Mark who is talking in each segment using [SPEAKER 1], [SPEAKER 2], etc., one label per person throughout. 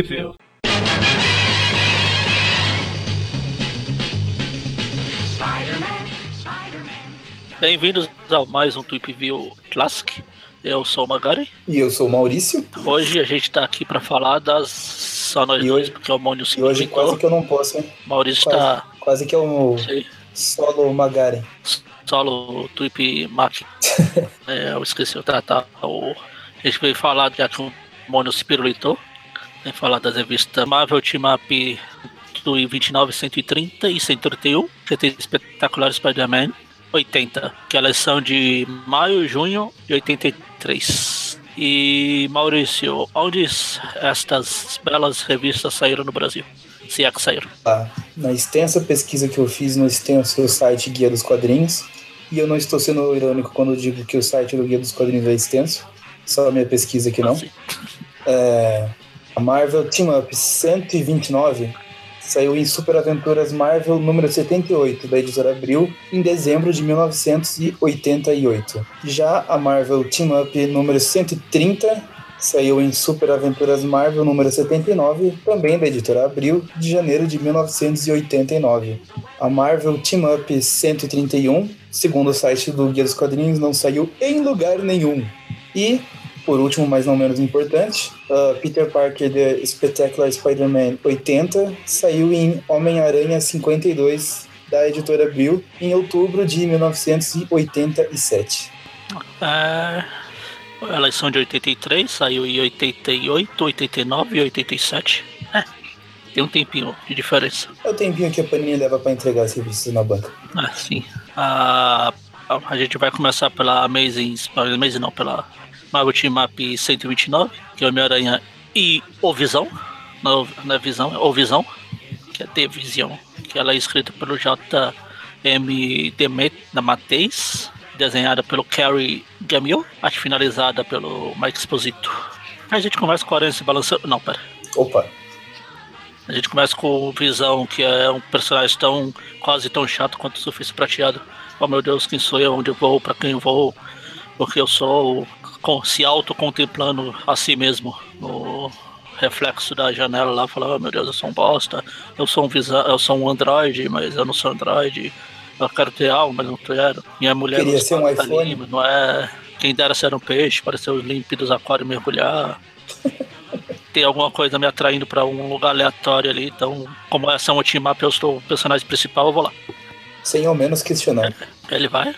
[SPEAKER 1] View.
[SPEAKER 2] Bem-vindos a mais um Tweep View Classic. Eu sou o Magari.
[SPEAKER 3] E eu sou o Maurício.
[SPEAKER 2] Hoje a gente tá aqui pra falar das só nós
[SPEAKER 3] E
[SPEAKER 2] dois,
[SPEAKER 3] hoje-
[SPEAKER 2] porque o Mônio se
[SPEAKER 3] E hoje quase que eu não posso, hein?
[SPEAKER 2] Maurício
[SPEAKER 3] Quase,
[SPEAKER 2] tá
[SPEAKER 3] quase que é um
[SPEAKER 2] sei,
[SPEAKER 3] solo Magaren.
[SPEAKER 2] solo Tweep Mac. é, eu esqueci o tratar. O, a gente veio falar, já que o Mônio se pirulitou, vem falar das revistas Marvel Team Up do 29, 130 e 131, que tem espetacular Spider-Man 80, que elas são de maio e junho de 83. E Maurício, onde estas belas revistas saíram no Brasil? Se é que saíram.
[SPEAKER 3] Tá. Na extensa pesquisa que eu fiz no extenso site Guia dos Quadrinhos, e eu não estou sendo irônico quando digo que o site do Guia dos Quadrinhos é extenso, só a minha pesquisa aqui não.
[SPEAKER 2] Assim.
[SPEAKER 3] É, a Marvel Team Up 129 saiu em Super Aventuras Marvel número 78 da editora Abril em dezembro de 1988. Já a Marvel Team Up número 130 saiu em Super Aventuras Marvel número 79, também da editora Abril, de janeiro de 1989. A Marvel Team Up 131, segundo o site do Guia dos Quadrinhos, não saiu em lugar nenhum. E por último, mas não menos importante, uh, Peter Parker The Spectacular Spider-Man 80 saiu em Homem-Aranha 52 da editora Abril em outubro de 1987.
[SPEAKER 2] É, elas são de 83, saiu em 88, 89 e 87. É, tem um tempinho de diferença.
[SPEAKER 3] É o tempinho que a Panini leva para entregar as revistas na banca.
[SPEAKER 2] Ah, sim. A, a, a gente vai começar pela Amazing, Amazing não, pela Marvel Team Up 129, que é Homem-Aranha e O Visão. Não, não é Visão, é O Visão, que é The Vision, que ela é escrita pelo J.M. Mateis, desenhada pelo Kerry Gamil, arte finalizada pelo Mike Exposito. A gente começa com a Aranha se balançando. Não, pera.
[SPEAKER 3] Opa,
[SPEAKER 2] A gente começa com o Visão, que é um personagem tão quase tão chato quanto o Surfista Prateado. Oh meu Deus, quem sou eu? Onde eu vou? Pra quem eu vou? Porque eu sou com, se auto-contemplando a si mesmo no reflexo da janela lá, falando, oh meu Deus, eu sou um bosta, eu sou um visão, eu sou um androide, mas eu não sou androide, eu quero ter alma, mas não quero. Minha mulher
[SPEAKER 3] Queria ser um iPhone.
[SPEAKER 2] não é. Quem dera ser um peixe, para ser os límpidos aquários mergulhar tem alguma coisa me atraindo pra um lugar aleatório ali. Então, como essa é um team up, eu sou o personagem principal, eu vou lá.
[SPEAKER 3] sem ao menos questionar.
[SPEAKER 2] Ele vai,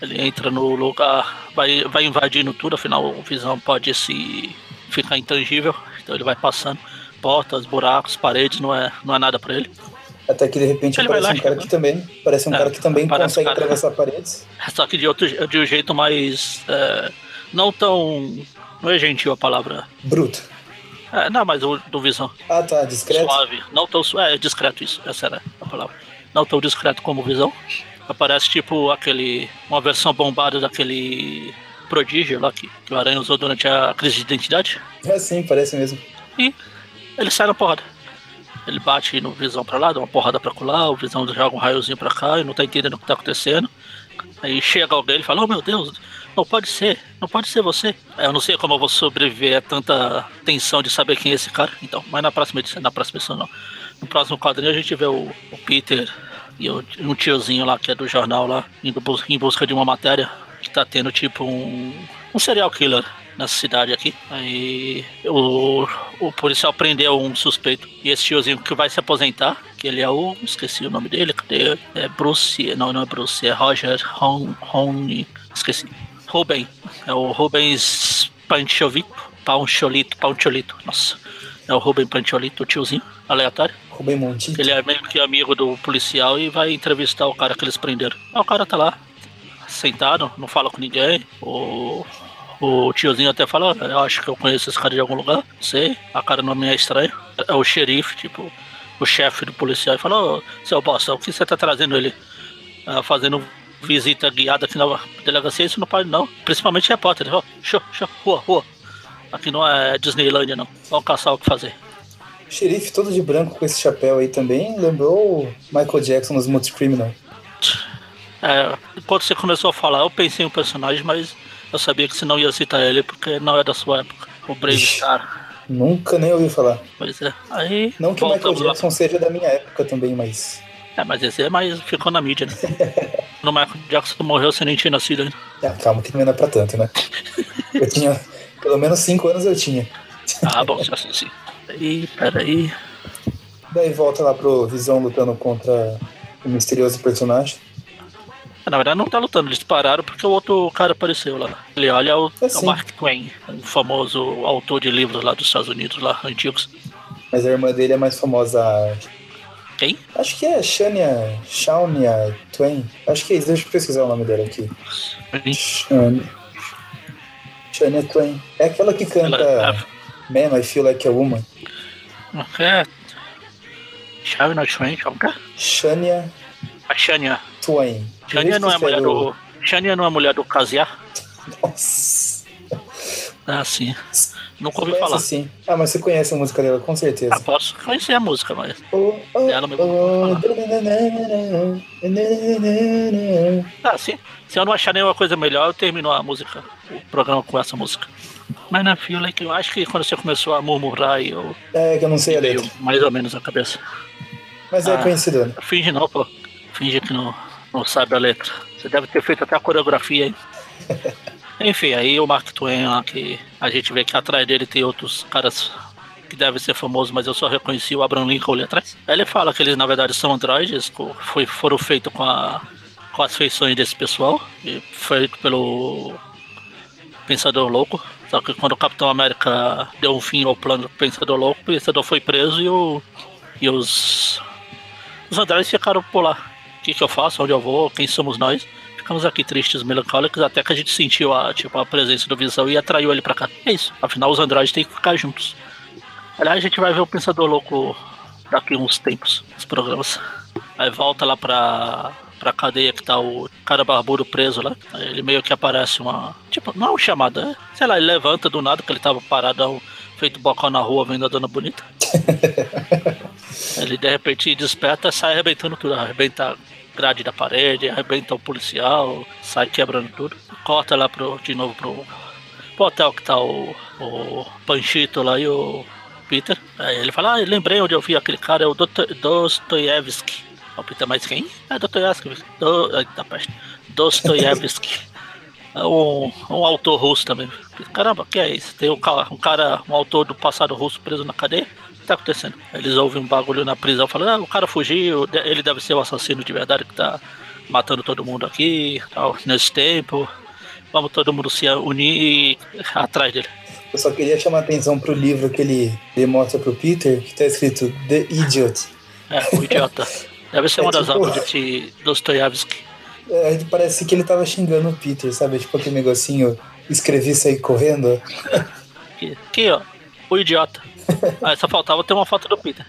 [SPEAKER 2] ele entra no lugar, vai, vai invadindo tudo, afinal o Visão pode se ficar intangível, então ele vai passando portas, buracos, paredes, não é, não é nada pra ele.
[SPEAKER 3] Até que de repente
[SPEAKER 2] Ele
[SPEAKER 3] aparece
[SPEAKER 2] lá,
[SPEAKER 3] um cara que também parece um
[SPEAKER 2] É,
[SPEAKER 3] cara que também consegue
[SPEAKER 2] cara.
[SPEAKER 3] atravessar paredes.
[SPEAKER 2] Só que de outro de um jeito mais é, não tão não é gentil a palavra.
[SPEAKER 3] Bruto.
[SPEAKER 2] É, não, mas o do Visão.
[SPEAKER 3] Ah, tá, discreto.
[SPEAKER 2] Suave. Não tão É, discreto isso. Essa era a palavra. Não tão discreto como visão. Aparece tipo aquele. Uma versão bombada daquele prodígio lá que, que o Aranha usou durante a crise de identidade.
[SPEAKER 3] É sim, parece mesmo.
[SPEAKER 2] E ele sai na porrada. Ele bate no visão pra lá, dá uma porrada pra colar, o visão joga um raiozinho pra cá e não tá entendendo o que tá acontecendo. Aí chega alguém e fala, oh meu Deus, não pode ser, não pode ser você. Eu não sei como eu vou sobreviver a tanta tensão de saber quem é esse cara. Então, mas na próxima edição, na próxima edição não. No próximo quadrinho a gente vê o, o Peter e um tiozinho lá que é do jornal lá, indo em busca de uma matéria que tá tendo tipo um, um serial killer nessa cidade aqui. Aí o, o policial prendeu um suspeito. E esse tiozinho que vai se aposentar, que ele é o. Esqueci o nome dele, cadê? É Bruce. Não, não é Bruce, é Roger Hon Esqueci. Ruben. É o Rubens Pancholito. Pancholito, Pancholito. Nossa. É o Ruben Pancholito, o tiozinho, aleatório.
[SPEAKER 3] Rubem Monti.
[SPEAKER 2] Ele é meio que amigo do policial e vai entrevistar o cara que eles prenderam. Aí o cara tá lá, sentado, não fala com ninguém. O, o tiozinho até fala, "Ah, eu acho que eu conheço esse cara de algum lugar. Não sei, a cara não me é estranha. É o xerife, tipo, o chefe do policial. E fala, ô, seu bosta, o que você tá trazendo ele? Ah, fazendo visita guiada aqui na delegacia, isso não pode não. Principalmente repórter. Ó, show, show, rua, rua. Aqui não é Disneylândia não. Vamos caçar o que fazer.
[SPEAKER 3] Xerife todo de branco com esse chapéu aí também lembrou o Michael Jackson nos Smooth Criminal.
[SPEAKER 2] É, quando você começou a falar, eu pensei em um personagem, mas eu sabia que você não ia citar ele porque não é da sua época. O Brave
[SPEAKER 3] Ixi.
[SPEAKER 2] Star.
[SPEAKER 3] Nunca nem ouvi falar.
[SPEAKER 2] Pois é. Aí.
[SPEAKER 3] Não que o Michael
[SPEAKER 2] voltamos lá.
[SPEAKER 3] Jackson seja da minha época também, mas.
[SPEAKER 2] É, mas esse é mais. ficou na mídia, né? no Michael Jackson morreu sem nem tinha nascido ainda.
[SPEAKER 3] Ah, calma, que não é pra tanto, né? Eu tinha. Pelo menos 5 anos eu tinha.
[SPEAKER 2] Ah, bom, se assim sim. Aí, peraí.
[SPEAKER 3] Daí volta lá pro Visão lutando contra o misterioso personagem.
[SPEAKER 2] Na verdade não tá lutando, eles pararam porque o outro cara apareceu lá. Ele olha é o,
[SPEAKER 3] É
[SPEAKER 2] é o. Mark Twain, um famoso autor de livros lá dos Estados Unidos, lá antigos.
[SPEAKER 3] Mas a irmã dele é mais famosa.
[SPEAKER 2] Quem?
[SPEAKER 3] Acho que é Shania. Shaunia Twain. Acho que é isso. Deixa eu pesquisar o nome dela aqui. Shania. Shania Twain. É aquela que canta
[SPEAKER 2] Ela,
[SPEAKER 3] Man, I Feel Like a Woman.
[SPEAKER 2] é. Chave na Twain, como que é?
[SPEAKER 3] Shania
[SPEAKER 2] A Shania.
[SPEAKER 3] Twain.
[SPEAKER 2] Shania não é mulher do. Shania não é mulher do Kaziar?
[SPEAKER 3] Nossa.
[SPEAKER 2] Ah, sim. Nunca ouvi falar.
[SPEAKER 3] sim. Ah, mas você conhece a música dela, com certeza.
[SPEAKER 2] Ah, posso conhecer a música, mas.
[SPEAKER 3] Oh, oh,
[SPEAKER 2] Dela me-
[SPEAKER 3] oh,
[SPEAKER 2] Ah, sim. Se eu não achar nenhuma coisa melhor, eu termino a música, o programa com essa música. Mas na fila que eu acho que quando você começou a murmurar aí, eu
[SPEAKER 3] É que eu não sei a letra.
[SPEAKER 2] mais ou menos na cabeça.
[SPEAKER 3] Mas é
[SPEAKER 2] Ah.
[SPEAKER 3] conhecida.
[SPEAKER 2] Finge não, pô. Finge que não, não sabe a letra. Você deve ter feito até a coreografia aí. Enfim, aí o Mark Twain lá, que a gente vê que atrás dele tem outros caras que devem ser famosos, mas eu só reconheci o Abraham Lincoln ali atrás. Aí ele fala que eles na verdade são androides, foi, foram feitos com, a, com as feições desse pessoal, e feito pelo Pensador Louco. Só que quando o Capitão América deu um fim ao plano do Pensador Louco, o Pensador foi preso e, o, e os, os androides ficaram por lá. O que, que eu faço? Onde eu vou? Quem somos nós? Ficamos aqui tristes, melancólicos, até que a gente sentiu a, tipo, a presença do Visão e atraiu ele pra cá. É isso. Afinal, os androides têm que ficar juntos. Aliás, a gente vai ver o Pensador Louco daqui uns tempos, nos programas. Aí volta lá pra, pra cadeia que tá o cara barbudo preso lá. Aí ele meio que aparece uma. Tipo, não é um chamado, é. Sei lá, ele levanta do nada, que ele tava paradão, feito bocão na rua vendo a dona bonita. ele de repente desperta e sai arrebentando tudo, arrebenta a grade da parede, arrebenta o policial, sai quebrando tudo. Corta lá pro, de novo pro, pro hotel que tá o, o Panchito lá e o Peter. Aí ele fala, ah, lembrei onde eu vi aquele cara, é o Dosto- Dostoiévski. Aí O Peter, mas quem? É Dostoiévski. Do, ai, tá peste. Dostoiévski. Um, um autor russo também. Caramba, que é isso? Tem um cara, um cara, um autor do passado russo preso na cadeia? O que tá acontecendo? Eles ouvem um bagulho na prisão falando, ah, o cara fugiu, ele deve ser o assassino de verdade que tá matando todo mundo aqui, tal, nesse tempo. Vamos todo mundo se unir atrás dele.
[SPEAKER 3] Eu só queria chamar a atenção pro livro que ele, mostra pro Peter, que tá escrito The Idiot.
[SPEAKER 2] É, o idiota. Deve ser
[SPEAKER 3] É
[SPEAKER 2] uma das
[SPEAKER 3] tipo-
[SPEAKER 2] obras de Dostoiévski.
[SPEAKER 3] É, parece que ele tava xingando o Peter, sabe? Tipo aquele negocinho, escrevi e saí correndo.
[SPEAKER 2] Aqui, aqui, ó. O idiota. Ah, só faltava ter uma foto do Peter.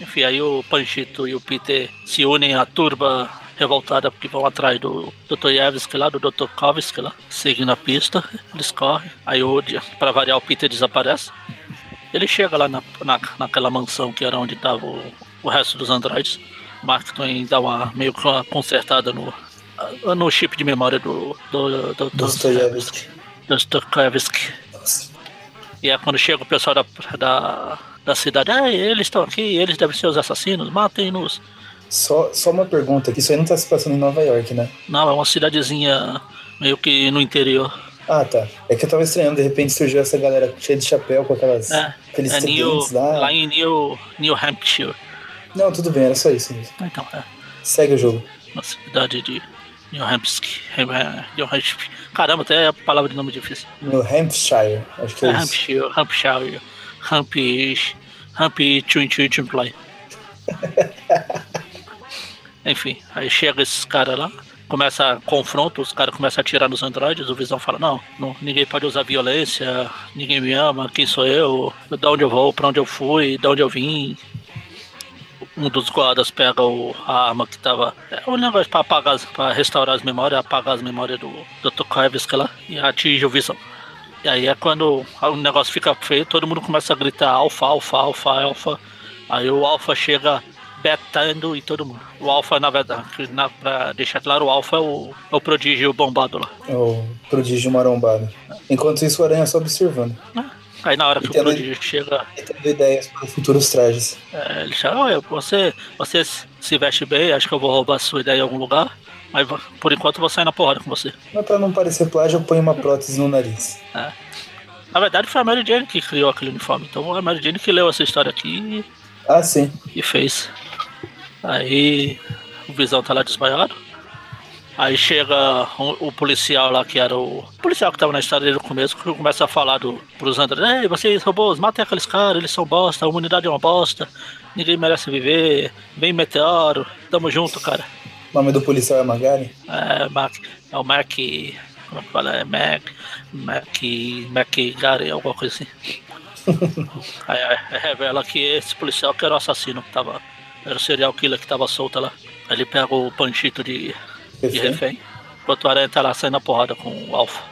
[SPEAKER 2] Enfim, aí o Panchito e o Peter se unem à turba revoltada porque vão atrás do Dr. Yevsky lá, do Dr. Kovsky lá, seguindo a pista, eles correm. Aí o, pra variar, o Peter desaparece. Ele chega lá na, na, naquela mansão que era onde tava o, o resto dos androides. Mark Twain dá uma meio que uma consertada no, no chip de memória do, do, do, do. E é quando chega o pessoal da, da, da cidade, ah, eles estão aqui, eles devem ser os assassinos, matem-nos.
[SPEAKER 3] Só, só uma pergunta, que isso aí não tá se passando em Nova York, né?
[SPEAKER 2] Não, é uma cidadezinha meio que no interior.
[SPEAKER 3] Ah, tá. É que eu tava estranhando, de repente surgiu essa galera cheia de chapéu com aquelas,
[SPEAKER 2] É,
[SPEAKER 3] aqueles
[SPEAKER 2] é New,
[SPEAKER 3] lá.
[SPEAKER 2] lá em New, New Hampshire.
[SPEAKER 3] Não, tudo bem, era só isso mesmo.
[SPEAKER 2] Então, é
[SPEAKER 3] Segue o jogo.
[SPEAKER 2] uma cidade de New Hampshire. é, New Hampshire. Caramba, até a palavra de nome difícil.
[SPEAKER 3] No Hampshire, acho que é,
[SPEAKER 2] É
[SPEAKER 3] isso.
[SPEAKER 2] Hampshire, Hampshire, Hampi Twin Twin Twin Play. Enfim, aí chega esses caras lá, começa confronto, os caras começam a atirar nos androides, o Visão fala, não, não, ninguém pode usar violência, ninguém me ama, quem sou eu, de onde eu vou, pra onde eu fui, de onde eu vim. Um dos guardas pega o, a arma que tava. É um negócio pra apagar, pra restaurar as memórias, apagar as memórias do Dr. Koevsky lá e atinge o Visão. E aí é quando o negócio fica feio, todo mundo começa a gritar alfa, alfa, alfa, alfa. Aí o alfa chega betando em todo mundo. O Alpha, na verdade, na, pra deixar claro, o Alpha é o, é o prodígio bombado lá.
[SPEAKER 3] É o prodígio marombado. Enquanto isso, o Aranha só observando.
[SPEAKER 2] Aí na hora que o prodígio chega,
[SPEAKER 3] tendo ideias para futuros trajes.
[SPEAKER 2] é, ele chama, olha, você, você se veste bem, acho que eu vou roubar a sua ideia em algum lugar. Mas por enquanto eu vou sair na porrada com você.
[SPEAKER 3] Mas pra não parecer plágio, eu ponho uma prótese no nariz.
[SPEAKER 2] Na verdade foi a Mary Jane que criou aquele uniforme. Então a Mary Jane que leu essa história aqui
[SPEAKER 3] Ah, sim.
[SPEAKER 2] e fez. Aí o Visão tá lá desmaiado. Aí chega o, o policial lá, que era o, o policial que tava na história desde o começo, que começa a falar do, pros André, ei, vocês robôs, matem aqueles caras, eles são bosta, a humanidade é uma bosta, ninguém merece viver, vem meteoro, tamo junto, cara.
[SPEAKER 3] O nome do policial é Magari?
[SPEAKER 2] É, Mac, é o Mac. Como é que fala? É Mac. Mac. Mac Gary, alguma coisa assim. aí, aí revela que esse policial que era o assassino que tava. Era o serial killer que tava solto lá. Ele pega o panchito de, de
[SPEAKER 3] Refém?
[SPEAKER 2] Enquanto o Aranha tá lá saindo a porrada com o Alpha.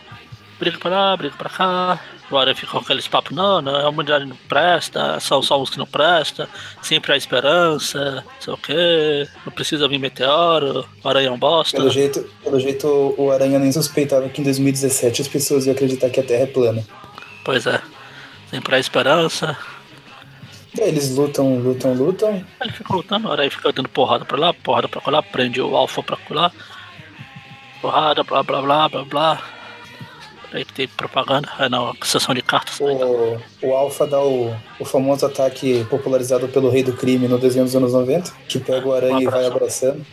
[SPEAKER 2] Briga pra lá, briga pra cá. O Aranha fica com aqueles papos, não, não, a humanidade não presta, são só os que não presta, sempre há esperança, não sei o quê, não precisa vir meteoro, o Aranha é um bosta.
[SPEAKER 3] Pelo jeito, pelo jeito, o Aranha nem suspeitava que em 2017 as pessoas iam acreditar que a Terra é plana.
[SPEAKER 2] Pois é. Sempre há esperança.
[SPEAKER 3] Eles lutam, lutam, lutam.
[SPEAKER 2] Ele fica lutando, a aranha fica dando porrada pra lá, porrada pra lá, prende o alfa pra lá. Porrada, blá blá blá blá blá. Aí tem propaganda, é na sessão de cartas.
[SPEAKER 3] O, o Alpha dá o, o famoso ataque popularizado pelo Rei do Crime no desenho dos anos 90, que pega o Aranha e vai abraçando.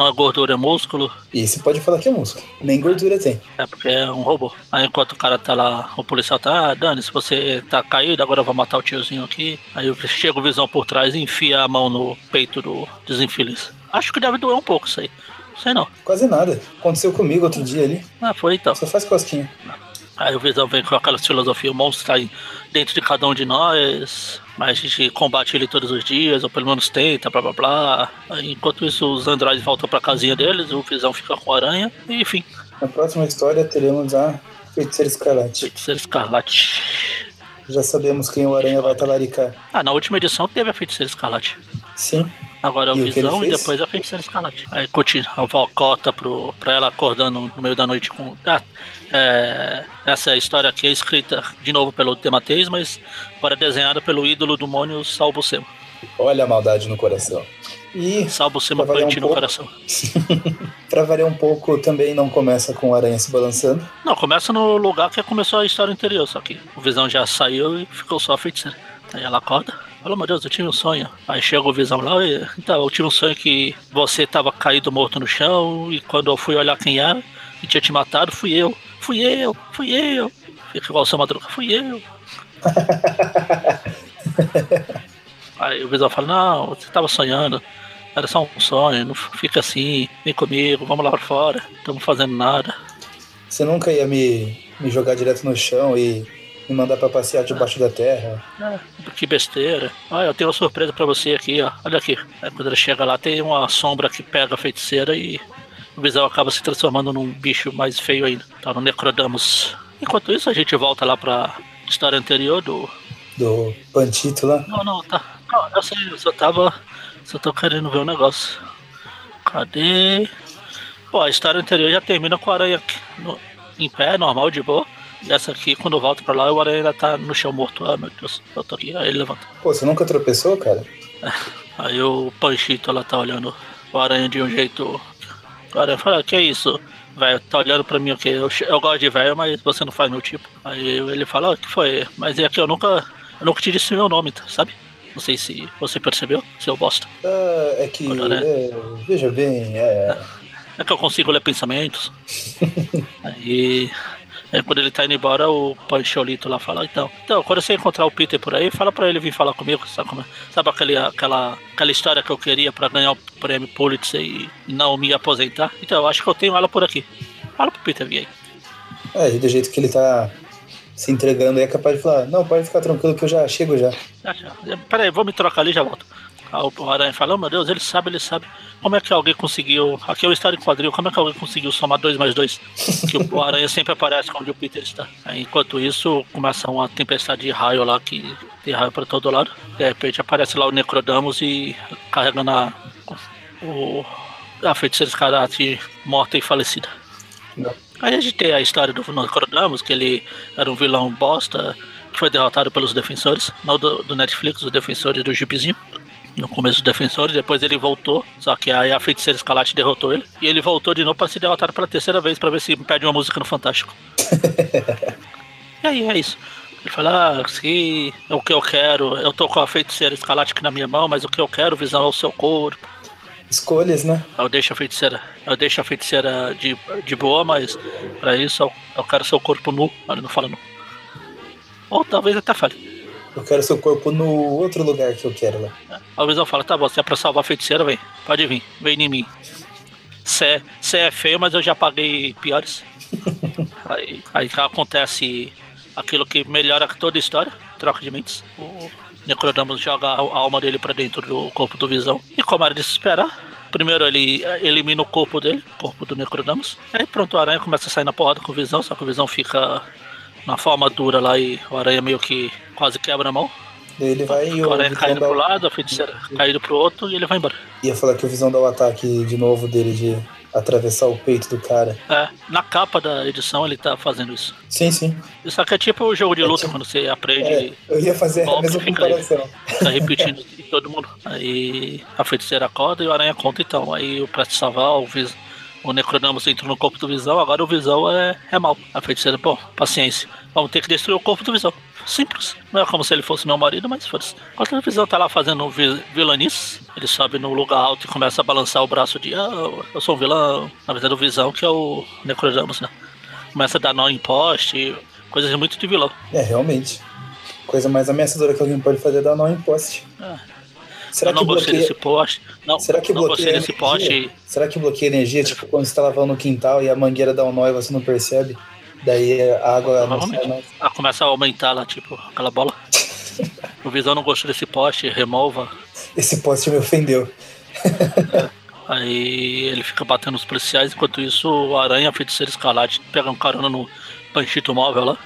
[SPEAKER 2] Não é gordura, é músculo.
[SPEAKER 3] E você pode falar que é músculo. Nem gordura tem.
[SPEAKER 2] É porque é um robô. Aí enquanto o cara tá lá, o policial tá, ah, Dani, se você tá caído, agora eu vou matar o tiozinho aqui. Aí chega o visão por trás e enfia a mão no peito do desinfeliz. Acho que deve doer um pouco isso aí. Não sei não.
[SPEAKER 3] Quase nada. Aconteceu comigo outro dia ali.
[SPEAKER 2] Ah, foi então.
[SPEAKER 3] Só faz cosquinha.
[SPEAKER 2] Aí o Visão vem com aquela filosofia, o monstro tá aí dentro de cada um de nós, mas a gente combate ele todos os dias, ou pelo menos tenta, blá blá blá. Aí, enquanto isso, os androides voltam pra casinha deles, o Visão fica com a aranha, e enfim,
[SPEAKER 3] Na próxima história teremos a Feiticeira Escarlate.
[SPEAKER 2] Feiticeiro Escarlate.
[SPEAKER 3] Já sabemos quem o Aranha vai talaricar.
[SPEAKER 2] Ah, na última edição teve a Feiticeira Escarlate.
[SPEAKER 3] Sim.
[SPEAKER 2] Agora é o
[SPEAKER 3] E o
[SPEAKER 2] Visão e
[SPEAKER 3] fez?
[SPEAKER 2] depois a Feiticeira Escarlate. Aí continua, a Valcota pro, pra ela acordando no meio da noite com. Ah, é, essa história aqui é escrita de novo pelo Dematês, mas agora desenhada pelo ídolo do Mônio Salbucema.
[SPEAKER 3] Olha a maldade no coração. E, variar
[SPEAKER 2] punch
[SPEAKER 3] um
[SPEAKER 2] no
[SPEAKER 3] pouco.
[SPEAKER 2] coração.
[SPEAKER 3] pra variar um pouco, também não começa com o Aranha se balançando.
[SPEAKER 2] Não, começa no lugar que começou a história anterior, só que o Visão já saiu e ficou só a feiticeira. Aí ela acorda, fala, meu Deus, eu tive um sonho. Aí chega o Visão lá e, então, eu tive um sonho que você tava caído morto no chão e quando eu fui olhar quem era e tinha te matado, fui eu. Fui eu, fui eu. Fica igual o seu Madruga, fui eu. Aí o Visão fala, não, você tava sonhando. Era só um sonho, não fica assim, vem comigo, vamos lá pra fora, não estamos fazendo nada.
[SPEAKER 3] Você nunca ia me, me jogar direto no chão e me mandar pra passear debaixo da terra.
[SPEAKER 2] Ah, que besteira. Ah, eu tenho uma surpresa pra você aqui, ó. Olha aqui. Aí quando ele chega lá, tem uma sombra que pega a feiticeira e o Visão acaba se transformando num bicho mais feio ainda. Tá no Necrodamus. Enquanto isso, a gente volta lá pra história anterior do.
[SPEAKER 3] Do Pantito lá.
[SPEAKER 2] Não, não, tá. Não, eu sei, eu só tava. Só tô querendo ver o negócio. Cadê? Pô, a história anterior já termina com a aranha aqui no- em pé, normal, de boa. Essa aqui, quando eu volto pra lá, o aranha ainda tá no chão morto. Ah, meu Deus, eu tô aqui. Aí ele levanta.
[SPEAKER 3] Pô, você nunca tropeçou, cara?
[SPEAKER 2] Aí o Panchito ela tá olhando o aranha de um jeito. O aranha fala, que é isso? Velho, tá olhando pra mim o quê? Eu, eu gosto de velho, mas você não faz meu tipo. Aí ele fala, o que foi? Mas é que eu nunca. Eu nunca te disse meu nome, tá, sabe? Não sei se você percebeu, seu bosta.
[SPEAKER 3] Ah, é que.
[SPEAKER 2] Olha, né?
[SPEAKER 3] é, veja bem, é.
[SPEAKER 2] É que eu consigo ler pensamentos. aí, aí quando ele tá indo embora, o Pancholito lá fala, então, então, quando você encontrar o Peter por aí, fala pra ele vir falar comigo, sabe, como é? sabe aquele, aquela, aquela história que eu queria pra ganhar o prêmio Pulitzer e não me aposentar? Então, eu acho que eu tenho ela por aqui. Fala pro Peter vir aí.
[SPEAKER 3] É, do jeito que ele tá se entregando aí, é capaz de falar: Não, pode ficar tranquilo que eu já chego já.
[SPEAKER 2] Ah, já. Pera aí, vou me trocar ali e já volto. Aí o Aranha fala, oh, meu Deus, ele sabe, ele sabe. como é que alguém conseguiu. Aqui é o história em quadril, como é que alguém conseguiu somar 2 mais 2? Que o Aranha sempre aparece onde o Peter está. Enquanto isso, começa uma tempestade de raio lá que tem raio para todo lado. De repente aparece lá o Necrodamus e carregando a, o, a feiticeira Escarlate morta e falecida.
[SPEAKER 3] Não.
[SPEAKER 2] Aí a gente tem a história do Necrodamus, que ele era um vilão bosta, que foi derrotado pelos defensores, não do, do Netflix, os defensores do Jeepzinho. No começo dos defensores, depois ele voltou, só que aí a feiticeira Escarlate derrotou ele. E ele voltou de novo para ser derrotado pela terceira vez para ver se pede uma música no Fantástico. e aí é isso. Ele fala, ah, se é o que eu quero, eu tô com a feiticeira Escarlate aqui na minha mão, mas o que eu quero, visão é o seu corpo.
[SPEAKER 3] Escolhas, né?
[SPEAKER 2] Eu deixo a feiticeira, eu deixo a feiticeira de, de boa, mas pra isso eu, eu quero seu corpo nu. Ele não fala nu. Ou talvez até fale.
[SPEAKER 3] Eu quero seu corpo no outro lugar que eu quero lá.
[SPEAKER 2] A visão fala, tá bom, se é pra salvar a feiticeira, vem. Pode vir, vem em mim. Você é feio, mas eu já paguei piores. aí, aí acontece aquilo que melhora toda a história, troca de mentes. O Necrodamus joga a alma dele pra dentro do corpo do Visão. E como era de se esperar, primeiro ele elimina o corpo dele, o corpo do Necrodamus. Aí pronto, o Aranha começa a sair na porrada com o Visão, só que o Visão fica na forma dura lá e o Aranha meio que quase quebra a mão.
[SPEAKER 3] Ele vai e
[SPEAKER 2] o Aranha caindo pro lado, a feiticeira caindo pro outro e ele vai embora.
[SPEAKER 3] Ia falar que o Visão dá o ataque de novo dele de atravessar o peito do cara.
[SPEAKER 2] É, na capa da edição ele tá fazendo isso.
[SPEAKER 3] Sim, sim.
[SPEAKER 2] Isso aqui é tipo o jogo de luta, é tipo... quando você aprende. É,
[SPEAKER 3] eu ia fazer golpe, a mesma comparação.
[SPEAKER 2] Tá repetindo em todo mundo. Aí a feiticeira acorda e o aranha conta então. Aí o pra te salvar, o Visão o Necrodamus entrou no corpo do Visão, agora o Visão é, é mal. A feiticeira, pô, paciência. Vamos ter que destruir o corpo do Visão. Simples. Não é como se ele fosse meu marido, mas foda-se. Enquanto o Visão tá lá fazendo vilanice, ele sobe no lugar alto e começa a balançar o braço de ah, eu sou um vilão. Na verdade, o Visão que é o Necrodamus, né? Começa a dar nó em poste, coisas muito de vilão.
[SPEAKER 3] É, realmente. Coisa mais ameaçadora que alguém pode fazer é dar nó em poste. É.
[SPEAKER 2] Será eu não que gostei bloqueia... desse poste. Não,
[SPEAKER 3] Será que
[SPEAKER 2] não
[SPEAKER 3] bloqueia
[SPEAKER 2] desse poste.
[SPEAKER 3] Será que bloqueia energia? Tipo, quando você tá lavando no quintal e a mangueira dá um nó e você não percebe? Daí a água mais.
[SPEAKER 2] Ah, começa a aumentar lá, tipo, aquela bola. o Visão não gostou desse poste, remova.
[SPEAKER 3] Esse poste me ofendeu.
[SPEAKER 2] é. Aí ele fica batendo os policiais, enquanto isso o Aranha, feiticeiro escalate, pega um carona no panchito móvel lá.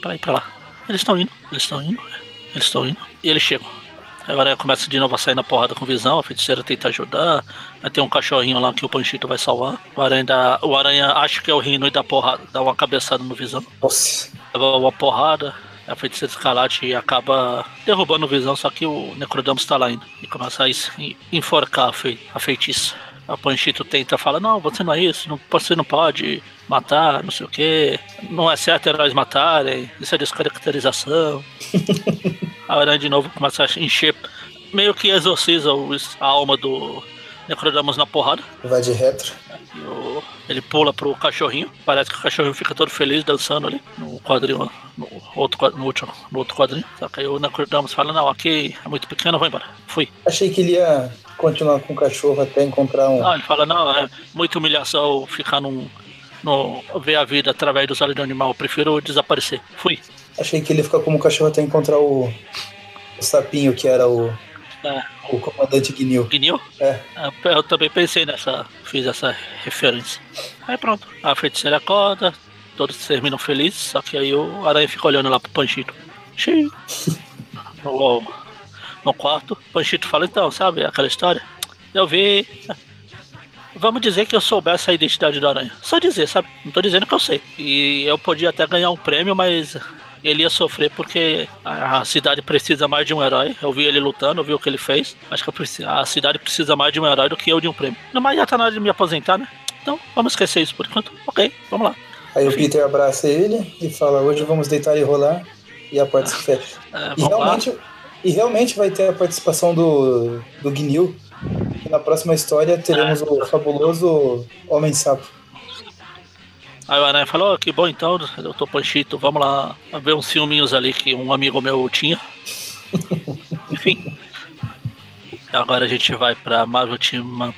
[SPEAKER 2] Pra ir pra lá. Eles estão indo, eles estão indo, eles estão indo. E eles chegam. Agora começa de novo a sair na porrada com visão, a feiticeira tenta ajudar. Aí tem um cachorrinho lá que o Panchito vai salvar. O aranha, dá, o aranha acha que é o Rino e dá, porrada, dá uma cabeçada no visão.
[SPEAKER 3] Nossa.
[SPEAKER 2] Leva uma porrada, a feiticeira escalate acaba derrubando o visão, só que o Necrodamus tá lá ainda. E começa a enforcar a, fei a feitiça. A Panchito tenta falar, não, você não é isso, não, você não pode matar, não sei o que. Não é certo heróis matarem, isso é descaracterização. a aranha de novo começa a encher, meio que exorciza a alma do Necrodamus na porrada.
[SPEAKER 3] Vai de retro.
[SPEAKER 2] O, ele pula pro cachorrinho, parece que o cachorrinho fica todo feliz dançando ali no quadrinho, no outro, no último, no outro quadrinho. Só que aí o Necrodamus fala, não, aqui é muito pequeno, vou embora. Fui.
[SPEAKER 3] Achei que ele ia continuar com o cachorro até encontrar um.
[SPEAKER 2] Não, ele fala, não, é muita humilhação ficar num. No, ver a vida através dos olhos do animal, eu prefiro desaparecer. Fui.
[SPEAKER 3] Achei que ele ia ficar como cachorro até encontrar o, o sapinho que era o, é. o comandante Guinil.
[SPEAKER 2] Guinil?
[SPEAKER 3] É.
[SPEAKER 2] é. Eu também pensei nessa, fiz essa referência. Aí pronto, a feiticeira acorda, todos terminam felizes, só que aí o aranha fica olhando lá pro Panchito. Xiii. no, no quarto, o Panchito fala, então, sabe aquela história? Eu vi. Vamos dizer que eu soubesse a identidade do aranha. Só dizer, sabe? Não tô dizendo que eu sei. E eu podia até ganhar um prêmio, mas ele ia sofrer porque a cidade precisa mais de um herói. Eu vi ele lutando, eu vi o que ele fez. Acho que a cidade precisa mais de um herói do que eu de um prêmio. Mas já tá na hora de me aposentar, né? Então vamos esquecer isso por enquanto. Ok, vamos lá.
[SPEAKER 3] Aí Enfim. o Peter abraça ele e fala: Hoje vamos deitar e rolar. E a porta se fecha. É, e, realmente, e realmente vai ter a participação do, do Gnil. E na próxima história teremos é. o fabuloso Homem-Sapo.
[SPEAKER 2] Aí o Aranha falou, oh, que bom então, doutor Panchito, vamos lá ver uns filminhos ali que um amigo meu tinha. Enfim. Agora a gente vai pra Marvel Team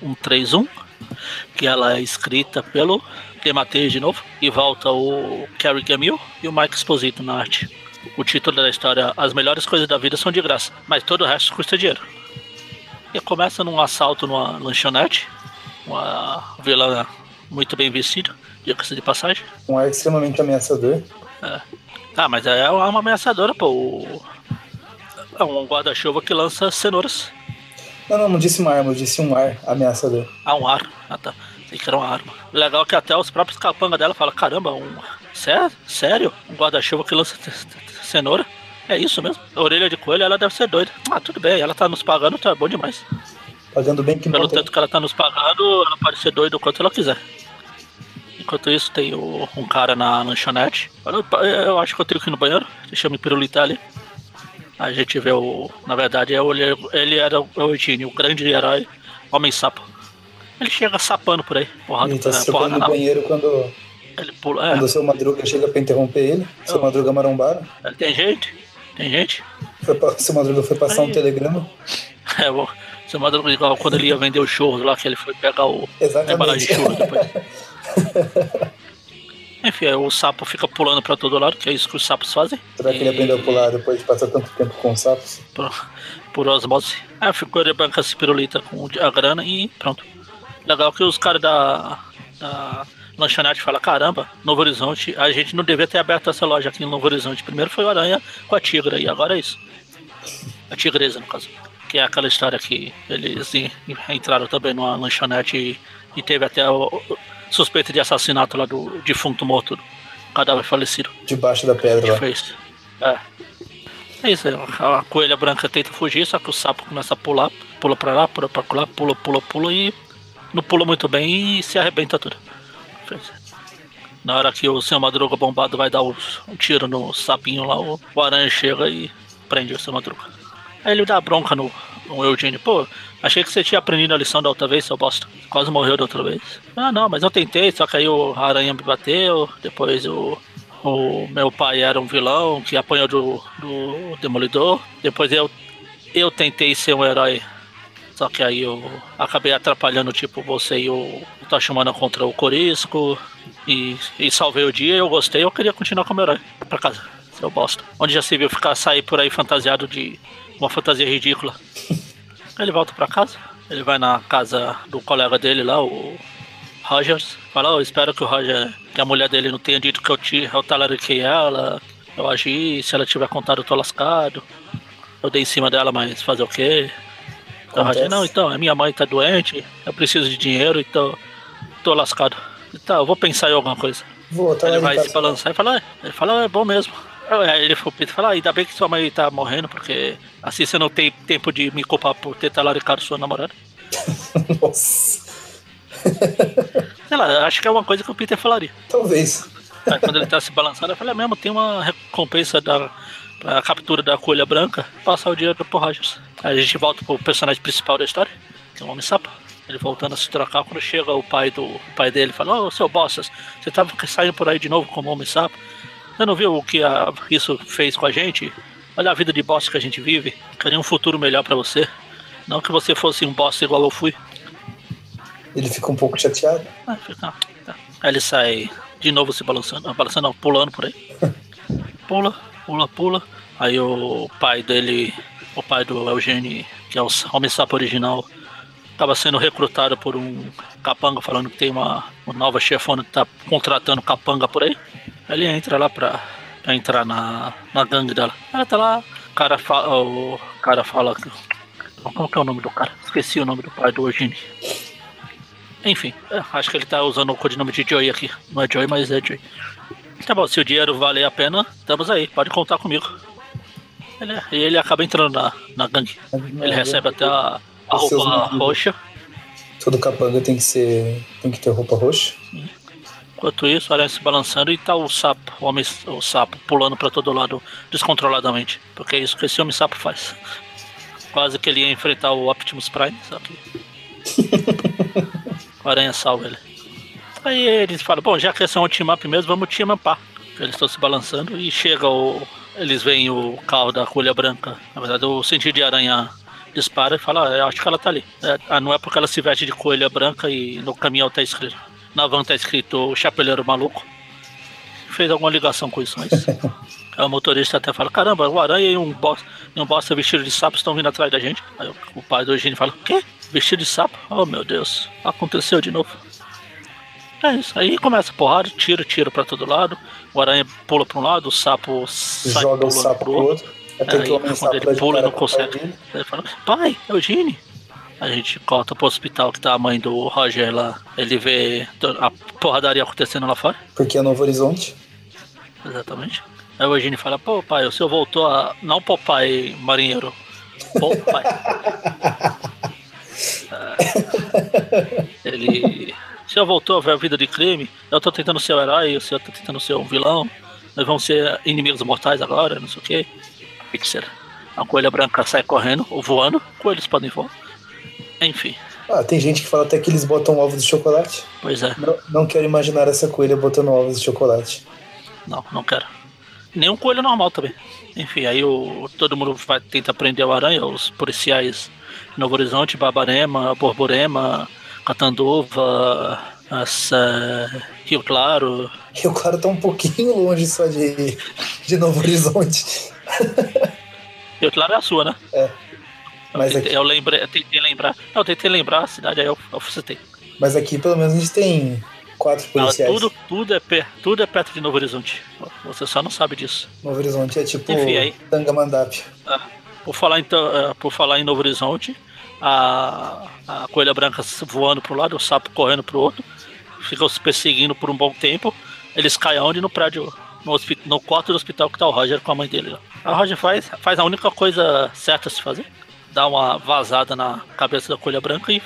[SPEAKER 2] 131, que ela é escrita pelo Dematei de novo, e volta o Kerry Gamil e o Mike Exposito na arte. O título da história As melhores coisas da vida são de graça, mas todo o resto custa dinheiro. E começa num assalto numa lanchonete. Uma vilã muito bem vestida, diga-se de passagem.
[SPEAKER 3] Um ar extremamente ameaçador.
[SPEAKER 2] É. Ah, mas é uma ameaçadora, pô. É um guarda-chuva que lança cenouras.
[SPEAKER 3] Não, não, não disse uma arma, eu disse um ar ameaçador.
[SPEAKER 2] Ah, um ar. Ah, tá. Sei que era uma arma. Legal que até os próprios capangas dela falam, caramba, um. Sério? Sério? Um guarda-chuva que lança cenoura? É isso mesmo? A orelha de coelho, ela deve ser doida. Ah, tudo bem, ela tá nos pagando, tá bom demais.
[SPEAKER 3] Pagando bem que
[SPEAKER 2] Pelo tanto que ela tá nos pagando, ela pode ser doida o quanto ela quiser. Enquanto isso, tem o, um cara na lanchonete. Eu, eu acho que eu tenho que ir no banheiro. Deixa eu me pirulitar ali. A gente vê o. Na verdade, é o, ele era o Eugênio, o grande herói, Homem-Sapo. Ele chega sapando por aí. Porrada,
[SPEAKER 3] Ele tá se
[SPEAKER 2] é, porrada
[SPEAKER 3] no banheiro quando,
[SPEAKER 2] Ele pula. É,
[SPEAKER 3] quando o seu Madruga chega pra interromper ele. Seu
[SPEAKER 2] Oh.
[SPEAKER 3] Madruga marombara.
[SPEAKER 2] tem gente. Tem gente.
[SPEAKER 3] Foi seu Madruga foi passar um
[SPEAKER 2] Aí.
[SPEAKER 3] telegrama.
[SPEAKER 2] É, bom. Igual quando ele ia vender o churros lá, que ele foi pegar o. a embalagem
[SPEAKER 3] Exatamente.
[SPEAKER 2] de churros depois. Enfim, o sapo fica pulando pra todo lado, que é isso que os sapos fazem.
[SPEAKER 3] Será que ele
[SPEAKER 2] E-
[SPEAKER 3] aprendeu a pular depois de passar tanto tempo com os sapos?
[SPEAKER 2] por, por osmose. Aí ficou de banca se pirulita com a grana e pronto. Legal que os caras da, da lanchonete falam, caramba, Novo Horizonte, a gente não devia ter aberto essa loja aqui em Novo Horizonte. Primeiro foi o Aranha com a Tigra e agora é isso. A Tigresa, no caso. Que é aquela história que eles en- entraram também numa lanchonete e, e teve até o, o suspeita de assassinato lá do defunto morto, do cadáver falecido
[SPEAKER 3] Debaixo da pedra lá.
[SPEAKER 2] fez. É. É isso. A coelha branca tenta fugir, só que o sapo começa a pular, pula pra lá, pula pra lá, pula, pula, pula e não pula muito bem e se arrebenta tudo. Na hora que o seu Madruga bombado vai dar um tiro no sapinho lá, o, o aranha chega e prende o seu Madruga. Aí ele dá bronca no, no Eugênio. Pô, achei que você tinha aprendido a lição da outra vez, seu bosta. Quase morreu da outra vez. Ah, não, mas eu tentei, só que aí o aranha me bateu, depois o, o meu pai era um vilão que apanhou do, do Demolidor. Depois eu, eu tentei ser um herói. Só que aí eu acabei atrapalhando, tipo, você e o Tachumana contra o Corisco. E, e salvei o dia, eu gostei, eu queria continuar como herói. Pra casa, seu bosta. Onde já se viu ficar sair por aí fantasiado de uma fantasia ridícula. Ele volta pra casa, ele vai na casa do colega dele lá, o Rogers. Fala, "Oh, eu espero que o Roger, que a mulher dele não tenha dito que eu, te, eu talariquei ela, eu agi, se ela tiver contado eu tô lascado. Eu dei em cima dela, mas fazer o quê? Então, o Roger, não, então, a minha mãe tá doente, eu preciso de dinheiro, então tô lascado. Então, eu vou pensar em alguma coisa.
[SPEAKER 3] Vou, tá
[SPEAKER 2] Ele vai se balançar e fala, "Ah", ele fala, "Ah, é bom mesmo. Aí ele foi Peter fala, "Ah, ainda bem que sua mãe tá morrendo, porque assim você não tem tempo de me culpar por ter talaricado sua namorada.
[SPEAKER 3] Nossa.
[SPEAKER 2] Sei lá, acho que é uma coisa que o Peter falaria.
[SPEAKER 3] Talvez.
[SPEAKER 2] Aí quando ele tá se balançando, eu falei, é mesmo, tem uma recompensa da pra captura da coelha branca, passar o dinheiro pro Rogers. Aí a gente volta pro personagem principal da história, que é o Homem-Sapo. Ele voltando a se trocar, quando chega o pai do o pai dele, fala, ô seu Bossas, você tava saindo por aí de novo como Homem-Sapo? Você não viu o que a- isso fez com a gente? Olha a vida de bosta que a gente vive. Queria um futuro melhor pra você. Não que você fosse um bosta igual eu fui.
[SPEAKER 3] Ele fica um pouco chateado.
[SPEAKER 2] Ah, fica- tá. Aí ele sai de novo se balançando, balançando não, pulando por aí. Pula, pula, pula. Aí o pai dele, o pai do Eugênio, que é o Homem-Sapo original, estava sendo recrutado por um capanga falando que tem uma, uma nova chefona que tá contratando capanga por aí. Ele entra lá pra, pra entrar na, na gangue dela. Ela tá lá, o cara fala, o cara fala. Como que é o nome do cara? Esqueci o nome do pai do Eugênio. Enfim, é, acho que ele tá usando o codinome de Joey aqui. Não é Joey, mas é Joey. Tá bom, se o dinheiro valer a pena, estamos aí, pode contar comigo. Ele, e ele acaba entrando na, na gangue. Ele recebe até a, a roupa roxa.
[SPEAKER 3] Todo capanga tem que ser. tem que ter roupa roxa.
[SPEAKER 2] Enquanto isso, o aranha se balançando e tá o sapo, o homem o sapo pulando pra todo lado descontroladamente. Porque é isso que esse homem sapo faz. Quase que ele ia enfrentar o Optimus Prime, só que. o aranha salva ele. Aí eles falam, bom, já que esse é um team up mesmo, vamos team upar. Eles estão se balançando e chega o. Eles veem o carro da colha branca. Na verdade, o sentido de aranha dispara e fala, ah, eu acho que ela tá ali. É, ah, não é porque ela se veste de coelha branca e no caminhão tá escrito. Na van tá escrito o chapeleiro maluco. Fez alguma ligação com isso, mas. Aí o motorista até fala, caramba, o aranha e um bosta, e um bosta vestido de sapo estão vindo atrás da gente. Aí o pai do Eugênio fala, quê? Vestido de sapo? Oh meu Deus, aconteceu de novo. É isso, aí começa a porrada, tiro, tiro pra todo lado. O aranha pula pra um lado, o sapo sai
[SPEAKER 3] Joga o sapo pro outro. Até
[SPEAKER 2] Aí,
[SPEAKER 3] que o homem
[SPEAKER 2] quando ele pula, não consegue. Ele fala, pai, Eugênio. A gente corta pro hospital que tá a mãe do Roger lá. Ele vê a porradaria acontecendo lá fora.
[SPEAKER 3] Porque é Novo Horizonte.
[SPEAKER 2] Exatamente. Aí o Eugênio fala, pô pai, o senhor voltou a. Não pô pai marinheiro. Pô pai. Ah, ele. O senhor voltou a ver a vida de crime. Eu tô tentando ser o herói, o senhor tá tentando ser um vilão. Nós vamos ser inimigos mortais agora, não sei o quê. Pixel. A coelha branca sai correndo, ou voando. Coelhos podem voar. Enfim,
[SPEAKER 3] Ah, tem gente que fala até que eles botam ovos de chocolate.
[SPEAKER 2] pois é.
[SPEAKER 3] Não, não quero imaginar essa coelha botando ovos de chocolate.
[SPEAKER 2] Não, não quero. Nem um coelho normal também. Enfim, aí o, todo mundo vai tentar prender o aranha, os policiais de Novo Horizonte, Babarema, Borborema, Catanduva, essa, Rio Claro.
[SPEAKER 3] E o cara tá um pouquinho longe só de, de Novo Horizonte.
[SPEAKER 2] Rio Claro é a sua, né?
[SPEAKER 3] É. Mas
[SPEAKER 2] eu,
[SPEAKER 3] aqui,
[SPEAKER 2] tentei, eu lembrei, eu tentei lembrar. Não, eu tentei lembrar a cidade, aí eu, eu citei.
[SPEAKER 3] mas aqui pelo menos a gente tem quatro
[SPEAKER 2] Não,
[SPEAKER 3] policiais.
[SPEAKER 2] tudo, tudo, é tudo é perto de Novo Horizonte. Você só não sabe disso.
[SPEAKER 3] Novo Horizonte é tipo
[SPEAKER 2] Enfim, aí.
[SPEAKER 3] Tangamandap.
[SPEAKER 2] Ah, por falar então, eh, por falar em Novo Horizonte, a, a coelha branca voando para um lado, o sapo correndo para o outro, ficam se perseguindo por um bom tempo. Eles caem onde no prédio, no, no quarto do hospital que tá o Roger com a mãe dele. lá. A Roger faz, faz a única coisa certa a se fazer, dá uma vazada na cabeça da coelha branca e,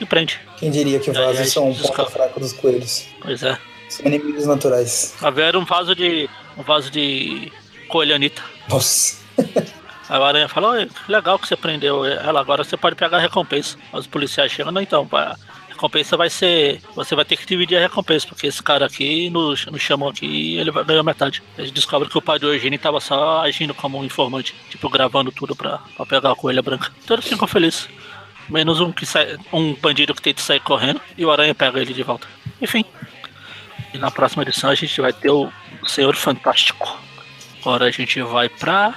[SPEAKER 2] e prende.
[SPEAKER 3] Quem diria que
[SPEAKER 2] a
[SPEAKER 3] vasos são um ponto fraco dos coelhos?
[SPEAKER 2] Pois é.
[SPEAKER 3] São inimigos naturais.
[SPEAKER 2] A Vera um vaso de um vaso de coelhanita.
[SPEAKER 3] Nossa.
[SPEAKER 2] Aí o Aranha fala, "Oi, que legal que você prendeu ela, agora você pode pegar a recompensa. Os policiais chegam, não, então, a recompensa vai ser. Você vai ter que dividir a recompensa, porque esse cara aqui nos, nos chamou aqui e ele vai ganhar metade. Eles descobrem que o pai do Eugênio tava só agindo como um informante, tipo, gravando tudo pra, pra pegar a coelha branca. Todos ficam felizes. Menos um que sai, um bandido que tenta sair correndo e o Aranha pega ele de volta. Enfim. E na próxima edição a gente vai ter o Senhor Fantástico. Agora a gente vai pra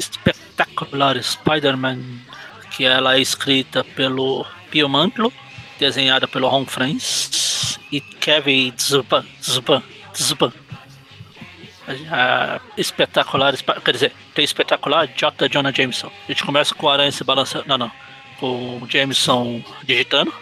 [SPEAKER 2] Spectacular Spider-Man, que ela é escrita pelo Pio Mantlo, desenhada pelo Ron Franz e Kevin Zuban. Zuban. Zuban. A espetacular, Sp- quer dizer, tem espetacular J. Jonah Jameson. A gente começa com o Aranha se balançando. Não, não. Com o Jameson digitando,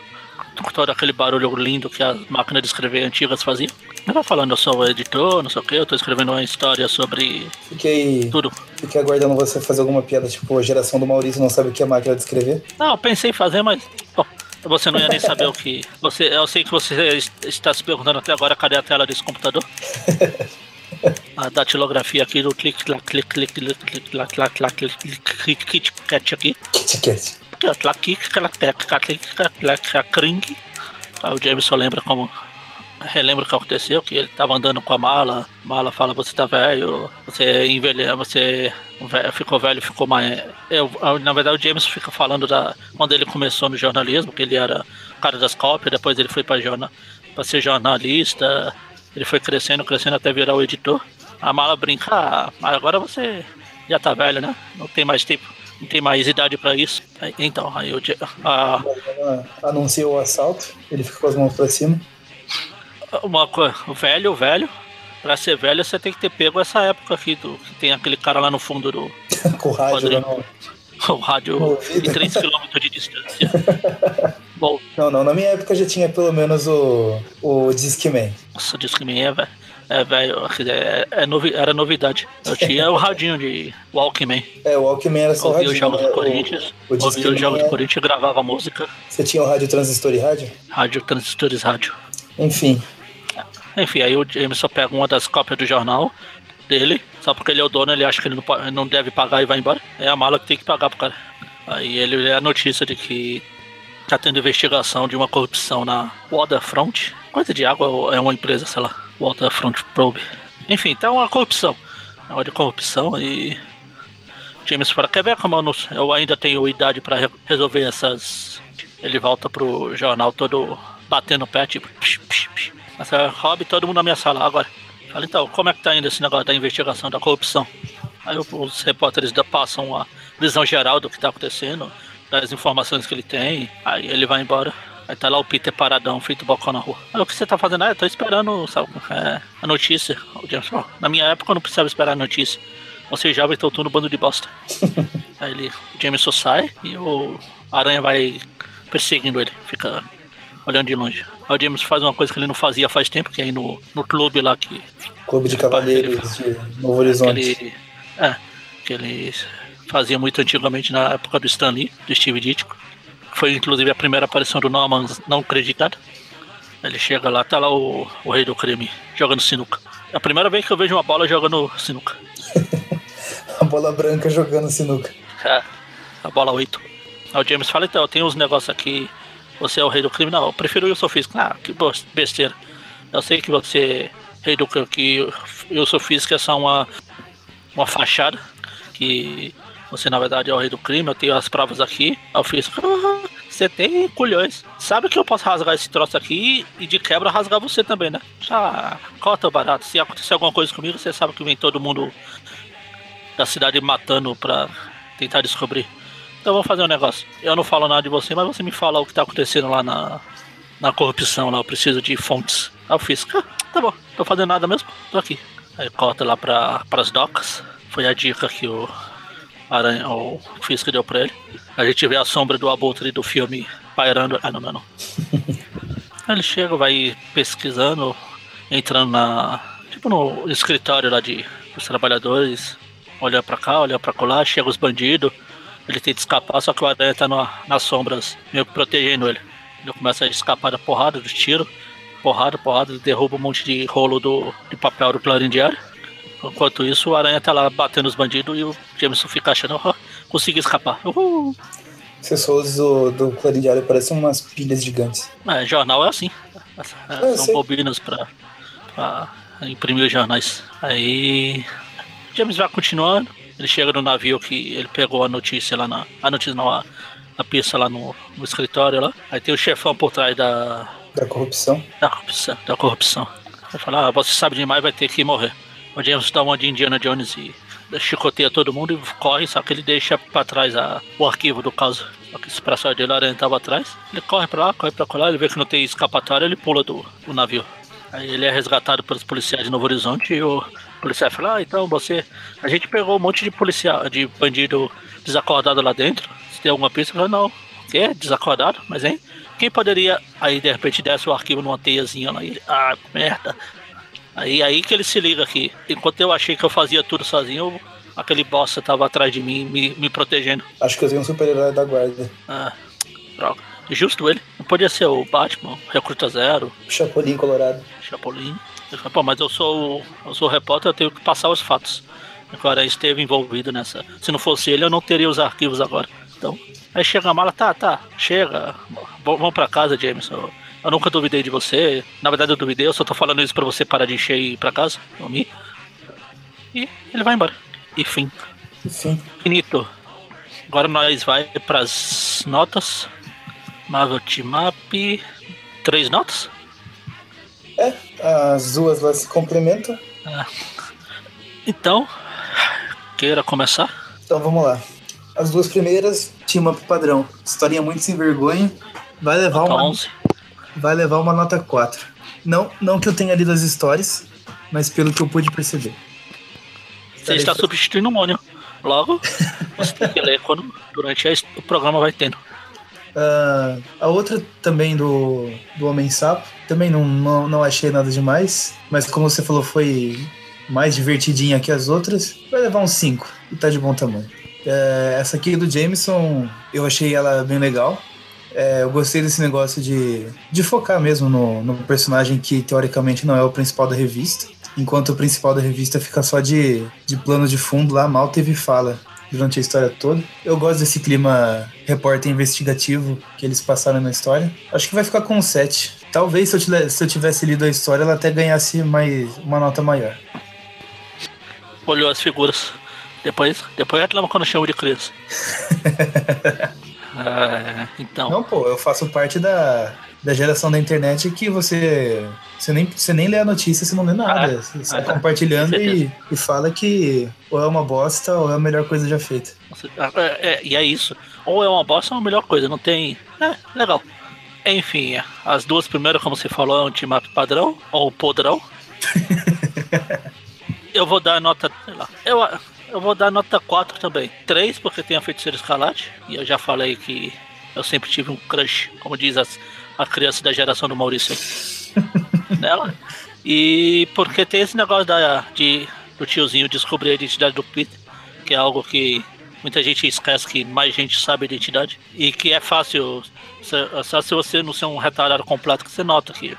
[SPEAKER 2] com todo aquele barulho lindo que as máquinas de escrever antigas faziam. Ele vai falando, eu sou editor, não sei o que, eu tô escrevendo uma história sobre
[SPEAKER 3] Fiquei,
[SPEAKER 2] tudo.
[SPEAKER 3] fiquei aguardando você fazer alguma piada, tipo, a geração do Maurício não sabe o que é máquina de escrever.
[SPEAKER 2] Não, eu pensei em fazer, mas. Bom, você não ia nem saber o que. Você, eu sei que você est- está se perguntando até agora cadê a tela desse computador. A datilografia aqui do clique, clac, clique, clique, clique, clique, clac, clac, clac, clique, clique, clique, clique, cat aqui.
[SPEAKER 3] Kit
[SPEAKER 2] ó, clac, clique, clac, clac, clique, clac, cring. O Jameson lembra como. Relembra o que aconteceu, que ele tava andando com a mala, a mala fala, você tá velho, você envelheceu, você ficou velho, ficou mais. Eu, na verdade o James fica falando da. Quando ele começou no jornalismo, que ele era cara das cópias, depois ele foi pra, jorna, pra ser jornalista, ele foi crescendo, crescendo até virar o editor. A mala brinca, ah, agora você já tá velho, né? Não tem mais tempo, não tem mais idade pra isso. Então, aí o a,
[SPEAKER 3] anuncia o assalto, ele fica com as mãos pra cima.
[SPEAKER 2] Uma coisa, o velho, o velho, pra ser velho você tem que ter pego essa época aqui do que tem aquele cara lá no fundo do
[SPEAKER 3] com o rádio no...
[SPEAKER 2] o rádio em 3 km de distância. Bom,
[SPEAKER 3] Não, não, na minha época já tinha pelo menos o, o Discman.
[SPEAKER 2] nossa, diz que é velho. É velho, é, é novi, era novidade. Eu tinha o radinho de Walkman.
[SPEAKER 3] É, o Walkman era só
[SPEAKER 2] Ouvia
[SPEAKER 3] rádio.
[SPEAKER 2] os jogos
[SPEAKER 3] né?
[SPEAKER 2] do Corinthians.
[SPEAKER 3] o
[SPEAKER 2] Ouvia
[SPEAKER 3] Discman
[SPEAKER 2] os jogos
[SPEAKER 3] é-
[SPEAKER 2] do Corinthians e gravava música.
[SPEAKER 3] Você tinha o rádio transistor e rádio?
[SPEAKER 2] Rádio, transistores, rádio.
[SPEAKER 3] Enfim,
[SPEAKER 2] Enfim, aí o James só pega uma das cópias do jornal dele, só porque ele é o dono, ele acha que ele não, não deve pagar e vai embora. É a mala que tem que pagar pro cara. Aí ele lê a notícia de que tá tendo investigação de uma corrupção na Waterfront. Coisa de água é uma empresa, sei lá. Waterfront Probe. Enfim, tá uma corrupção. É uma de corrupção e. James fala, quer ver como eu, não- eu ainda tenho idade pra re- resolver essas. Ele volta pro jornal todo batendo o pé, tipo. Psh, psh. Essa Rob todo mundo na minha sala agora. Fala, então, como é que tá indo esse negócio da investigação da corrupção? Aí os repórteres passam a visão geral do que tá acontecendo, das informações que ele tem, aí ele vai embora. Aí tá lá o Peter paradão, feito balcão na rua. Aí o que você tá fazendo? Ah, eu tô esperando, sabe, é, a notícia. Na minha época eu não precisava esperar a notícia. Você jovem então tudo no bando de bosta. aí ele, o Jameson sai e o Aranha vai perseguindo ele, fica olhando de longe. Aí o James faz uma coisa que ele não fazia faz tempo, que é ir no, no clube lá que.
[SPEAKER 3] Clube de Cavaleiros de Novo Horizonte.
[SPEAKER 2] Ele, é, que ele fazia muito antigamente na época do Stan Lee, do Steve Ditko. Foi inclusive a primeira aparição do Norman não acreditado. Ele chega lá, tá lá o, o rei do crime jogando sinuca. É a primeira vez que eu vejo uma bola jogando sinuca.
[SPEAKER 3] a bola branca jogando sinuca.
[SPEAKER 2] É, a bola 8. Aí o James fala, então, eu tenho uns negócios aqui, você é o rei do crime. Não, eu prefiro eu sou físico. Ah, que besteira. Eu sei que você é rei do crime, que eu sou físico é só uma, uma fachada, que você na verdade é o rei do crime, eu tenho as provas aqui. Eu fiz, ah, você tem culhões. Sabe que eu posso rasgar esse troço aqui e de quebra rasgar você também, né? Já cota barato. Se acontecer alguma coisa comigo, você sabe que vem todo mundo da cidade matando pra tentar descobrir. Então vamos fazer um negócio. Eu não falo nada de você, mas você me fala o que tá acontecendo lá na, na corrupção lá. Eu preciso de fontes. Aí eu fiz, ah, tá bom, tô fazendo nada mesmo, tô aqui. Aí corta lá pra, pras docas. Foi a dica que o Aranha, o Fisk deu pra ele. A gente vê a sombra do abutre do filme pairando. Ah, não, não, não. Aí ele chega, vai pesquisando, entrando na. Tipo no escritório lá de dos trabalhadores, olha pra cá, olha pra lá, chega os bandidos. Ele tenta escapar, só que o Aranha tá no, nas sombras, meio que protegendo ele. Ele começa a escapar da porrada, dos tiros. Porrada, porrada, ele derruba um monte de rolo do, de papel do clarim diário. Enquanto isso, o Aranha tá lá batendo os bandidos e o Jameson fica achando, oh, consegui escapar. Uhul.
[SPEAKER 3] Esses rolos do, do parecem umas pilhas gigantes.
[SPEAKER 2] É, jornal é assim. É, são bobinas pra, pra imprimir os jornais. Aí. James vai continuando. Ele chega no navio que ele pegou a notícia lá na. A notícia não, a, a pista lá no, no escritório lá. Aí tem o chefão por trás da.
[SPEAKER 3] Da corrupção.
[SPEAKER 2] Da corrupção. Da corrupção. Ele fala, ah, você sabe demais, vai ter que morrer. O James dá uma de Indiana Jones e chicoteia todo mundo e corre, só que ele deixa pra trás a, o arquivo do caso. Que esse braço dele, a aranha tava atrás. Ele corre pra lá, corre pra lá, ele vê que não tem escapatória, ele pula do, do navio. Aí ele é resgatado pelos policiais de Novo Horizonte e o policial fala, ah, então você. A gente pegou um monte de policial, de bandido desacordado lá dentro. Se tem alguma pista, fala, não. Quê? Desacordado? Mas hein? Quem poderia. Aí de repente desce o arquivo numa teiazinha lá e ele. Ah, merda. Aí aí que ele se liga aqui. Enquanto eu achei que eu fazia tudo sozinho, aquele bosta tava atrás de mim, me, me protegendo.
[SPEAKER 3] Acho que eu tenho um super-herói da guarda.
[SPEAKER 2] Ah, droga. Justo ele. Não podia ser o Batman, Recruta Zero.
[SPEAKER 3] Chapolin Colorado.
[SPEAKER 2] Chapolin. Pô, mas eu sou, eu sou repórter, eu tenho que passar os fatos. Agora esteve envolvido nessa. Se não fosse ele, eu não teria os arquivos agora. Então, aí chega a mala, tá, tá, chega. Vamos pra casa, Jameson. Eu nunca duvidei de você. Na verdade, eu duvidei, eu só tô falando isso pra você parar de encher e ir pra casa, dormir. E ele vai embora. E fim.
[SPEAKER 3] Sim.
[SPEAKER 2] Finito. Agora nós vai pras notas. Marvel Team Up. Três notas?
[SPEAKER 3] É, as duas lá se complementam.
[SPEAKER 2] É. Então, queira começar?
[SPEAKER 3] Então vamos lá. As duas primeiras, Team Up padrão. Historinha muito sem vergonha. Vai levar
[SPEAKER 2] Nota
[SPEAKER 3] uma.
[SPEAKER 2] 11.
[SPEAKER 3] Vai levar uma nota 4. Não, não que eu tenha lido as histórias, mas pelo que eu pude perceber.
[SPEAKER 2] Você está substituindo o Mônio. Logo, você tem que ler quando, durante a, o programa vai tendo.
[SPEAKER 3] Ah, a outra também do, do Homem Sapo, também não, não, não achei nada demais, mas como você falou, foi mais divertidinha que as outras. Vai levar uns 5 e tá de bom tamanho. É, essa aqui do Jameson, eu achei ela bem legal. É, eu gostei desse negócio de, de focar mesmo no, no personagem que teoricamente não é o principal da revista. Enquanto o principal da revista fica só de, de plano de fundo lá, mal teve fala durante a história toda. Eu gosto desse clima repórter investigativo que eles passaram na história. Acho que vai ficar com um 7. Talvez se eu, tivesse, se eu tivesse lido a história, ela até ganhasse mais, uma nota maior.
[SPEAKER 2] Olhou as figuras. Depois, depois reclama quando chama de criança. Ah, então.
[SPEAKER 3] Não, pô, eu faço parte da, da geração da internet que você. Você nem, você nem lê a notícia, você não lê nada.
[SPEAKER 2] Ah,
[SPEAKER 3] você sai
[SPEAKER 2] ah,
[SPEAKER 3] compartilhando
[SPEAKER 2] com
[SPEAKER 3] e, e fala que ou é uma bosta ou é a melhor coisa já feita.
[SPEAKER 2] É, é, e é isso. Ou é uma bosta ou é a melhor coisa. Não tem. É, legal. Enfim, as duas primeiras, como você falou, é um up padrão, ou podrão. eu vou dar nota. Lá. Eu, eu vou dar nota 4 também. 3 porque tem a feiticeira escarlate. E eu já falei que eu sempre tive um crush, como diz as, a criança da geração do Maurício nela. E porque tem esse negócio da, de, do tiozinho descobrir a identidade do Peter, que é algo que muita gente esquece que mais gente sabe a identidade. E que é fácil, só se você não ser um retardado completo que você nota que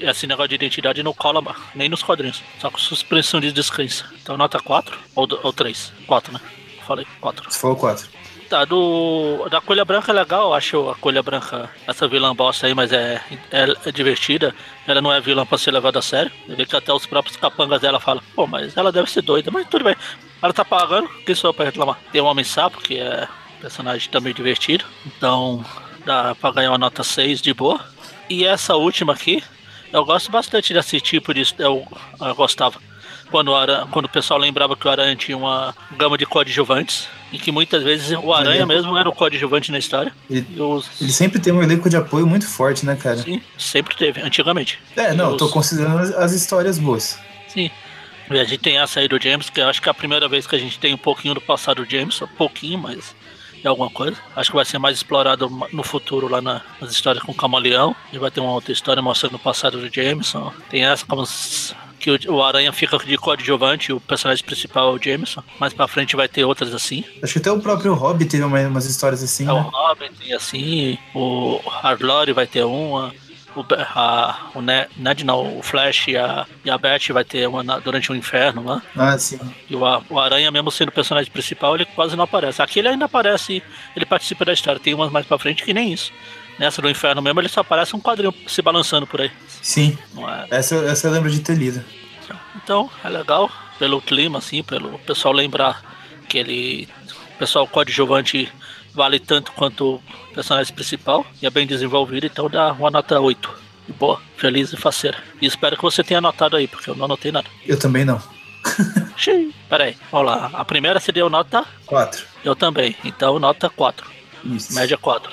[SPEAKER 2] esse negócio de identidade não cola nem nos quadrinhos, só com suspensão de descrença. Então nota 4 ou, ou 3? 4, né? Falei 4.
[SPEAKER 3] Você falou 4.
[SPEAKER 2] Tá, do, da Colha Branca é legal, acho a Colha Branca, essa vilã bosta aí, mas é, é, é, divertida. Ela não é vilã pra ser levada a sério. Vi que até os próprios capangas dela falam, pô, mas ela deve ser doida, mas tudo bem. Ela tá pagando, quem sou eu pra reclamar? Tem o Homem Sapo, que é personagem também divertido. Então, dá pra ganhar uma nota 6 de boa. E essa última aqui, eu gosto bastante desse tipo de. Eu, eu gostava quando o, Aranha, quando o pessoal lembrava que o Aranha tinha uma gama de coadjuvantes, e que muitas vezes o Aranha ele mesmo era o coadjuvante na história.
[SPEAKER 3] Ele, os... ele, sempre tem um elenco de apoio muito forte, né, cara?
[SPEAKER 2] Sim, sempre teve, antigamente.
[SPEAKER 3] É, não, os... tô considerando as, as histórias boas.
[SPEAKER 2] Sim. E a gente tem essa aí do James, que eu acho que é a primeira vez que a gente tem um pouquinho do passado do James, um pouquinho, mas é alguma coisa. Acho que vai ser mais explorado no futuro lá na, nas histórias com o Camaleão. E vai ter uma outra história mostrando o passado do Jameson. Tem essa como que o, o Aranha fica de coadjuvante e o personagem principal é o Jameson. Mais pra frente vai ter outras assim.
[SPEAKER 3] Acho que até o próprio Hobbit teve uma, umas histórias assim. É, né?
[SPEAKER 2] o Hobbit assim, o Harlore vai ter uma. O, a, o Ned, não, o Flash e a, e a Beth vai ter uma na, durante o inferno lá.
[SPEAKER 3] Ah, sim.
[SPEAKER 2] E o, o Aranha, mesmo sendo o personagem principal, ele quase não aparece. Aqui ele ainda aparece, ele participa da história. Tem umas mais pra frente que nem isso. Nessa do inferno mesmo, ele só aparece um quadrinho se balançando por aí.
[SPEAKER 3] Sim. É... Essa, essa eu lembro de ter lido.
[SPEAKER 2] Então, é legal pelo clima, assim, pelo pessoal lembrar que ele. O pessoal coadjuvante vale tanto quanto o personagem principal e é bem desenvolvido, então dá uma nota 8. E boa, feliz e faceira. E espero que você tenha anotado aí, porque eu não anotei nada.
[SPEAKER 3] Eu também não.
[SPEAKER 2] Xiii. Peraí, vamos lá. A primeira você deu nota?
[SPEAKER 3] 4.
[SPEAKER 2] Eu também, então nota 4.
[SPEAKER 3] Isso.
[SPEAKER 2] Média 4.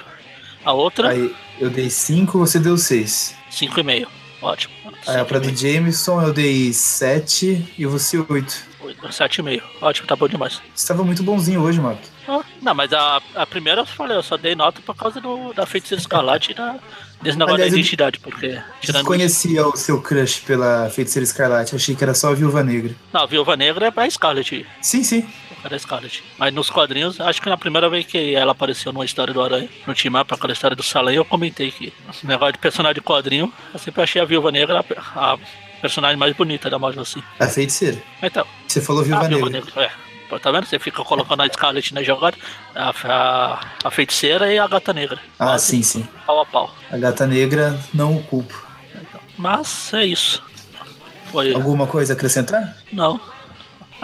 [SPEAKER 2] A outra?
[SPEAKER 3] Aí eu dei 5, você deu 6.
[SPEAKER 2] 5,5. Ótimo.
[SPEAKER 3] Aí a pra do Jameson eu dei 7 e você 8.
[SPEAKER 2] 7,5. Ótimo, tá bom demais.
[SPEAKER 3] Você tava muito bonzinho hoje, Marco.
[SPEAKER 2] Ah, não, mas a, a primeira eu falei, eu só dei nota por causa do, da feiticeira escarlate e da, desse negócio Aliás, da identidade, porque.
[SPEAKER 3] Tirando conhecia o seu crush pela feiticeira escarlate, achei que era só a viúva negra.
[SPEAKER 2] Não, a viúva negra é pra Scarlet.
[SPEAKER 3] Sim, sim.
[SPEAKER 2] É da Scarlet. Mas nos quadrinhos, acho que na primeira vez que ela apareceu numa história do Aranha, no team up, aquela história do Salem, eu comentei que o negócio de personagem de quadrinho, eu sempre achei a viúva negra a, a personagem mais bonita da Marvel, assim.
[SPEAKER 3] A feiticeira.
[SPEAKER 2] Então.
[SPEAKER 3] Você falou viúva, negra. negra. É.
[SPEAKER 2] Tá vendo? Você fica colocando a Scarlet na jogada, a, a, a, feiticeira e a gata negra.
[SPEAKER 3] Ah, Quase sim, sim.
[SPEAKER 2] Pau a pau.
[SPEAKER 3] A gata negra não o culpo.
[SPEAKER 2] Mas é isso.
[SPEAKER 3] Foi... Alguma coisa a acrescentar?
[SPEAKER 2] Não.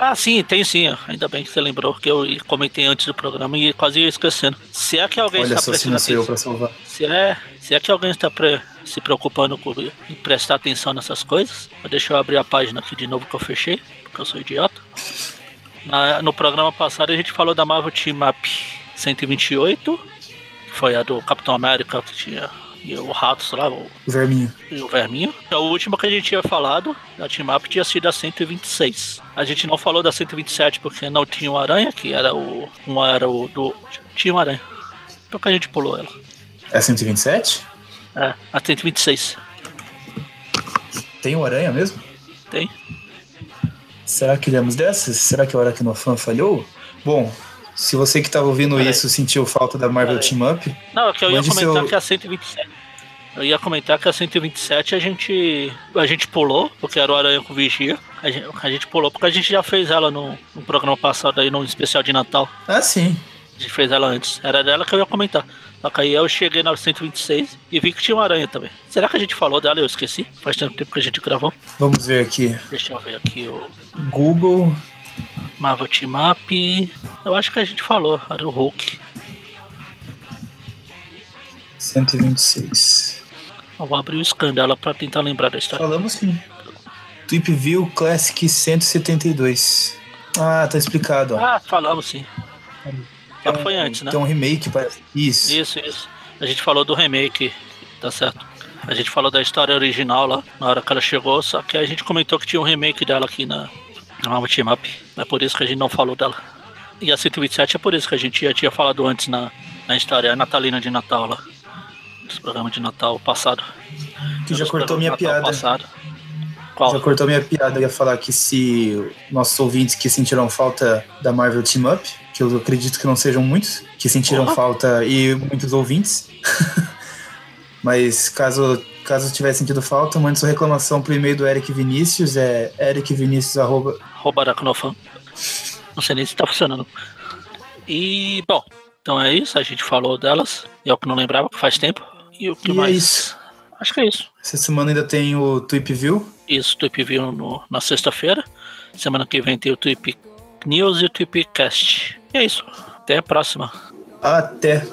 [SPEAKER 2] Ah, sim, tem sim. Ainda bem que você lembrou, que eu comentei antes do programa e quase ia esquecendo. Se é que alguém
[SPEAKER 3] Olha
[SPEAKER 2] está
[SPEAKER 3] prestando atenção.
[SPEAKER 2] Se é, se é que alguém está pre, se preocupando com em prestar atenção nessas coisas, deixa eu abrir a página aqui de novo que eu fechei, porque eu sou idiota. Na, no programa passado a gente falou da Marvel Team Up 128, que foi a do Capitão América que tinha e o Ratos lá, o,
[SPEAKER 3] o Verminho.
[SPEAKER 2] E o Verminho. A última que a gente tinha falado da Team Up tinha sido a 126. A gente não falou da 127 porque não tinha o Aranha, que era o. Um era o do. Tinha o Aranha. Por que a gente pulou ela?
[SPEAKER 3] É 127?
[SPEAKER 2] É, a 126.
[SPEAKER 3] Tem o Aranha mesmo?
[SPEAKER 2] Tem.
[SPEAKER 3] Será que lemos dessas? Será que é a hora que no fã falhou? Bom, se você que estava ouvindo isso sentiu falta da Marvel Team Up.
[SPEAKER 2] Não, é que eu ia comentar seu... que a 127. Eu ia comentar que a 127 a gente a gente pulou, porque era o Aranha com Vigia. A gente, a gente pulou porque a gente já fez ela no, no programa passado aí, no especial de Natal.
[SPEAKER 3] Ah, sim.
[SPEAKER 2] A gente fez ela antes. Era dela que eu ia comentar. Só que aí eu cheguei na 126 e vi que tinha uma aranha também. Será que a gente falou dela? Eu esqueci. Faz tanto tempo que a gente gravou.
[SPEAKER 3] Vamos ver aqui.
[SPEAKER 2] Deixa eu ver aqui o.
[SPEAKER 3] Google
[SPEAKER 2] Marvel Team Up. Eu acho que a gente falou, era o Hulk.
[SPEAKER 3] 126.
[SPEAKER 2] Eu vou abrir o scan dela pra tentar lembrar da história.
[SPEAKER 4] Falamos sim. Tweep View Classic 172. Ah, tá explicado. Ó.
[SPEAKER 2] Ah, falamos sim. Só que foi antes, né?
[SPEAKER 4] Tem um remake, parece. Isso.
[SPEAKER 2] Isso, isso. A gente falou do remake, tá certo. A gente falou da história original lá, na hora que ela chegou, só que a gente comentou que tinha um remake dela aqui na, na Team Up. É por isso que a gente não falou dela. E a 127 é por isso que a gente já tinha falado antes na, na história natalina de Natal lá. Esse programa de Natal passado.
[SPEAKER 4] Que já cortou minha piada.
[SPEAKER 2] Passado. Qual?
[SPEAKER 4] Já cortou minha piada. Eu ia falar que se nossos ouvintes que sentiram falta da Marvel Team Up, que eu acredito que não sejam muitos, que sentiram falta e muitos ouvintes. Mas caso, caso tiver sentido falta, mande sua reclamação pro e-mail do Eric Vinícius, é ericvinicius. arroba-
[SPEAKER 2] Knofan. Não sei nem se tá funcionando. E, bom, então é isso. A gente falou delas. Eu que não lembrava, que faz tempo. E o que
[SPEAKER 4] E é
[SPEAKER 2] mais?
[SPEAKER 4] isso.
[SPEAKER 2] Acho que é isso.
[SPEAKER 4] Essa semana ainda tem o Tweep View.
[SPEAKER 2] Isso, Tweep View no, na sexta-feira. Semana que vem tem o Tweep News e o Tweep Cast. E é isso. Até a próxima.
[SPEAKER 4] Até!